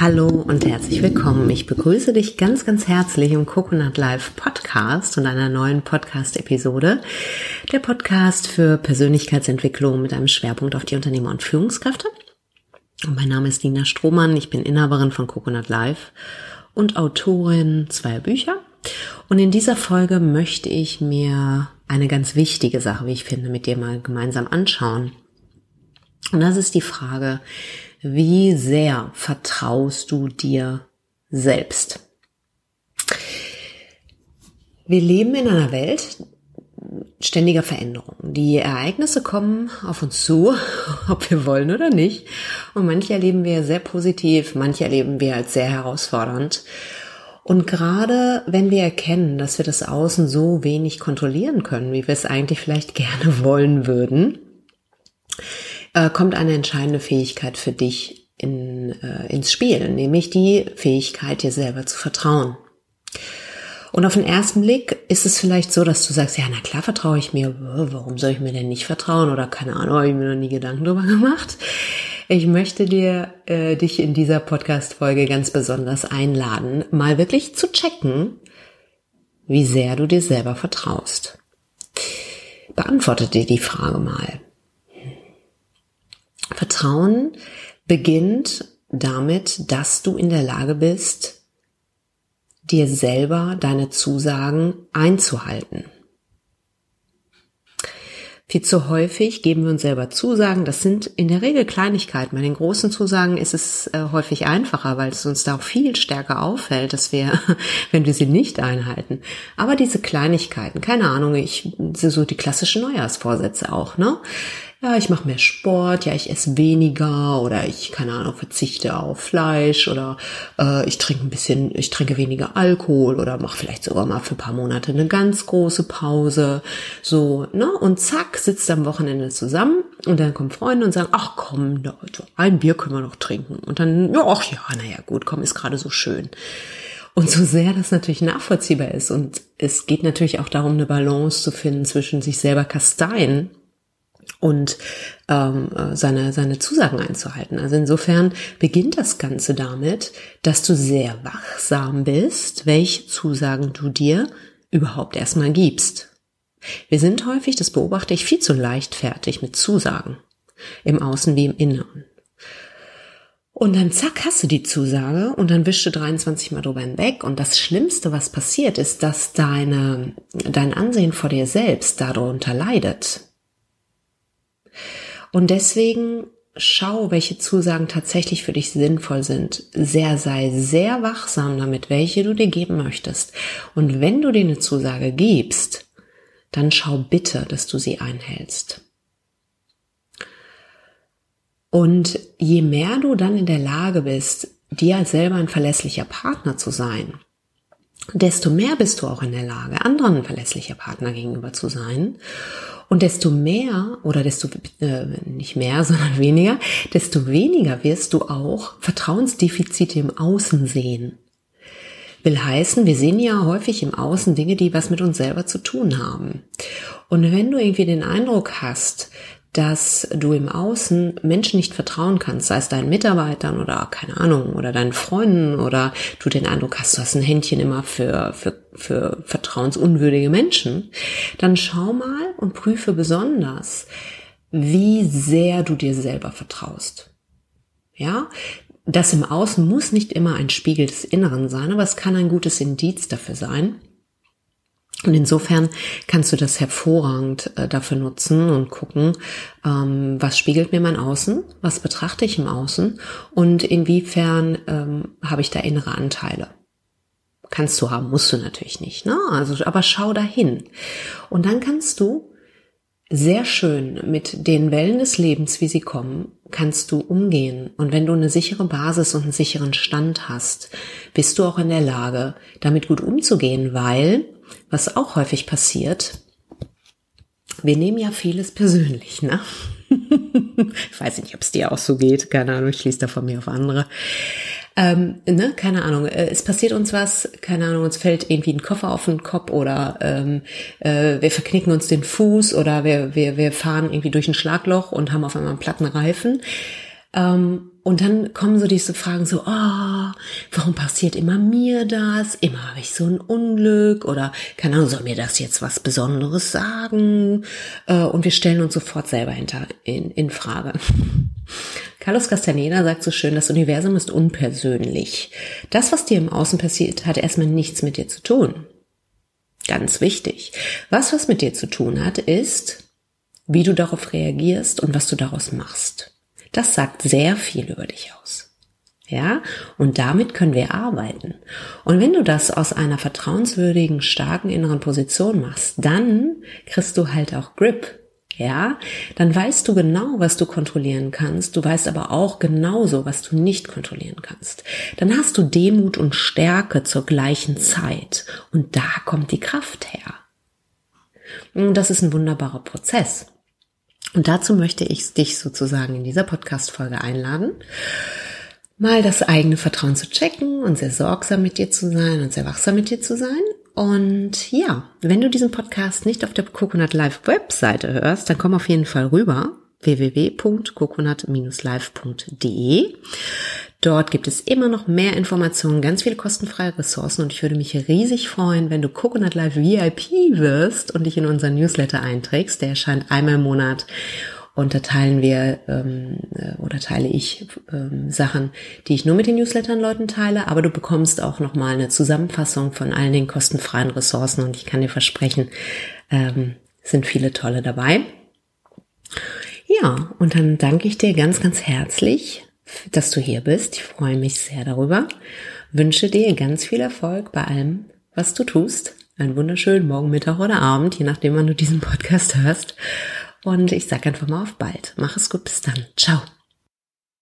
Hallo und herzlich willkommen. Ich begrüße dich ganz, ganz herzlich im Coconut Live Podcast und einer neuen Podcast-Episode. Der Podcast für Persönlichkeitsentwicklung mit einem Schwerpunkt auf die Unternehmer und Führungskräfte. Und mein Name ist Nina Strohmann. Ich bin Inhaberin von Coconut Live und Autorin zweier Bücher. Und in dieser Folge möchte ich mir eine ganz wichtige Sache, wie ich finde, mit dir mal gemeinsam anschauen. Und das ist die Frage, wie sehr vertraust du dir selbst? Wir leben in einer Welt ständiger Veränderung. Die Ereignisse kommen auf uns zu, ob wir wollen oder nicht. Und manche erleben wir sehr positiv, manche erleben wir als sehr herausfordernd. Und gerade wenn wir erkennen, dass wir das Außen so wenig kontrollieren können, wie wir es eigentlich vielleicht gerne wollen würden, äh, kommt eine entscheidende Fähigkeit für dich in, äh, ins Spiel, nämlich die Fähigkeit, dir selber zu vertrauen. Und auf den ersten Blick ist es vielleicht so, dass du sagst, ja, na klar vertraue ich mir, warum soll ich mir denn nicht vertrauen? Oder keine Ahnung, habe ich mir noch nie Gedanken darüber gemacht. Ich möchte dir äh, dich in dieser Podcast-Folge ganz besonders einladen, mal wirklich zu checken, wie sehr du dir selber vertraust. Beantworte dir die Frage mal. Vertrauen beginnt damit, dass du in der Lage bist, dir selber deine Zusagen einzuhalten. Viel zu häufig geben wir uns selber Zusagen. Das sind in der Regel Kleinigkeiten. Bei den großen Zusagen ist es äh, häufig einfacher, weil es uns da auch viel stärker auffällt, dass wir, wenn wir sie nicht einhalten. Aber diese Kleinigkeiten, keine Ahnung, ich, so die klassischen Neujahrsvorsätze auch, ne? Ja, ich mache mehr Sport, ja, ich esse weniger oder ich, keine Ahnung, verzichte auf Fleisch oder äh, ich trinke ein bisschen, ich trinke weniger Alkohol oder mache vielleicht sogar mal für ein paar Monate eine ganz große Pause. So, ne? Und zack, sitzt am Wochenende zusammen und dann kommen Freunde und sagen, ach komm, ein Bier können wir noch trinken. Und dann, ja, ach ja, naja, gut, komm, ist gerade so schön. Und so sehr das natürlich nachvollziehbar ist und es geht natürlich auch darum, eine Balance zu finden zwischen sich selber kasteien und ähm, äh, seine, seine Zusagen einzuhalten. Also insofern beginnt das Ganze damit, dass du sehr wachsam bist, welche Zusagen du dir überhaupt erstmal gibst. Wir sind häufig, das beobachte ich, viel zu leichtfertig mit Zusagen. Im Außen wie im Inneren. Und dann zack, hast du die Zusage und dann wischst du 23 Mal drüber hinweg. Und das Schlimmste, was passiert, ist, dass deine, dein Ansehen vor dir selbst darunter leidet. Und deswegen schau, welche Zusagen tatsächlich für dich sinnvoll sind. Sehr, sei sehr wachsam damit, welche du dir geben möchtest. Und wenn du dir eine Zusage gibst, dann schau bitte, dass du sie einhältst. Und je mehr du dann in der Lage bist, dir selber ein verlässlicher Partner zu sein, desto mehr bist du auch in der Lage, anderen verlässlicher Partner gegenüber zu sein. Und desto mehr oder desto äh, nicht mehr, sondern weniger, desto weniger wirst du auch Vertrauensdefizite im Außen sehen. Will heißen, wir sehen ja häufig im Außen Dinge, die was mit uns selber zu tun haben. Und wenn du irgendwie den Eindruck hast, dass du im Außen Menschen nicht vertrauen kannst, sei es deinen Mitarbeitern oder keine Ahnung oder deinen Freunden oder du den Eindruck hast, du hast ein Händchen immer für, für, für vertrauensunwürdige Menschen, dann schau mal und prüfe besonders, wie sehr du dir selber vertraust. Ja, das im Außen muss nicht immer ein Spiegel des Inneren sein, aber es kann ein gutes Indiz dafür sein, und insofern kannst du das hervorragend äh, dafür nutzen und gucken, ähm, was spiegelt mir mein Außen, was betrachte ich im Außen und inwiefern ähm, habe ich da innere Anteile. Kannst du haben, musst du natürlich nicht, ne? Also, aber schau dahin. Und dann kannst du sehr schön mit den Wellen des Lebens, wie sie kommen, kannst du umgehen. Und wenn du eine sichere Basis und einen sicheren Stand hast, bist du auch in der Lage, damit gut umzugehen, weil was auch häufig passiert, wir nehmen ja vieles persönlich, ne? ich weiß nicht, ob es dir auch so geht, keine Ahnung, ich schließe da von mir auf andere. Ähm, ne, keine Ahnung, äh, es passiert uns was, keine Ahnung, uns fällt irgendwie ein Koffer auf den Kopf oder ähm, äh, wir verknicken uns den Fuß oder wir, wir, wir fahren irgendwie durch ein Schlagloch und haben auf einmal einen platten Reifen. Ähm, und dann kommen so diese Fragen so, oh, warum passiert immer mir das? Immer habe ich so ein Unglück oder keine Ahnung, soll mir das jetzt was Besonderes sagen? Äh, und wir stellen uns sofort selber hinter, in, in Frage. Carlos Castaneda sagt so schön, das Universum ist unpersönlich. Das, was dir im Außen passiert, hat erstmal nichts mit dir zu tun. Ganz wichtig. Was was mit dir zu tun hat, ist, wie du darauf reagierst und was du daraus machst. Das sagt sehr viel über dich aus. Ja, und damit können wir arbeiten. Und wenn du das aus einer vertrauenswürdigen, starken inneren Position machst, dann kriegst du halt auch Grip. Ja, dann weißt du genau, was du kontrollieren kannst. Du weißt aber auch genauso, was du nicht kontrollieren kannst. Dann hast du Demut und Stärke zur gleichen Zeit. Und da kommt die Kraft her. Und das ist ein wunderbarer Prozess. Und dazu möchte ich dich sozusagen in dieser Podcast-Folge einladen, mal das eigene Vertrauen zu checken und sehr sorgsam mit dir zu sein und sehr wachsam mit dir zu sein. Und ja, wenn du diesen Podcast nicht auf der Coconut Live Webseite hörst, dann komm auf jeden Fall rüber www.coconut-live.de. Dort gibt es immer noch mehr Informationen, ganz viele kostenfreie Ressourcen und ich würde mich riesig freuen, wenn du Coconut Live VIP wirst und dich in unseren Newsletter einträgst. Der erscheint einmal im Monat und da teilen wir ähm, äh, oder teile ich ähm, Sachen, die ich nur mit den Newslettern-Leuten teile, aber du bekommst auch nochmal eine Zusammenfassung von allen den kostenfreien Ressourcen und ich kann dir versprechen, ähm, sind viele tolle dabei. Ja, und dann danke ich dir ganz, ganz herzlich dass du hier bist. Ich freue mich sehr darüber. Wünsche dir ganz viel Erfolg bei allem, was du tust. Einen wunderschönen Morgen, Mittag oder Abend, je nachdem, wann du diesen Podcast hörst. Und ich sage einfach mal auf bald. Mach es gut, bis dann. Ciao.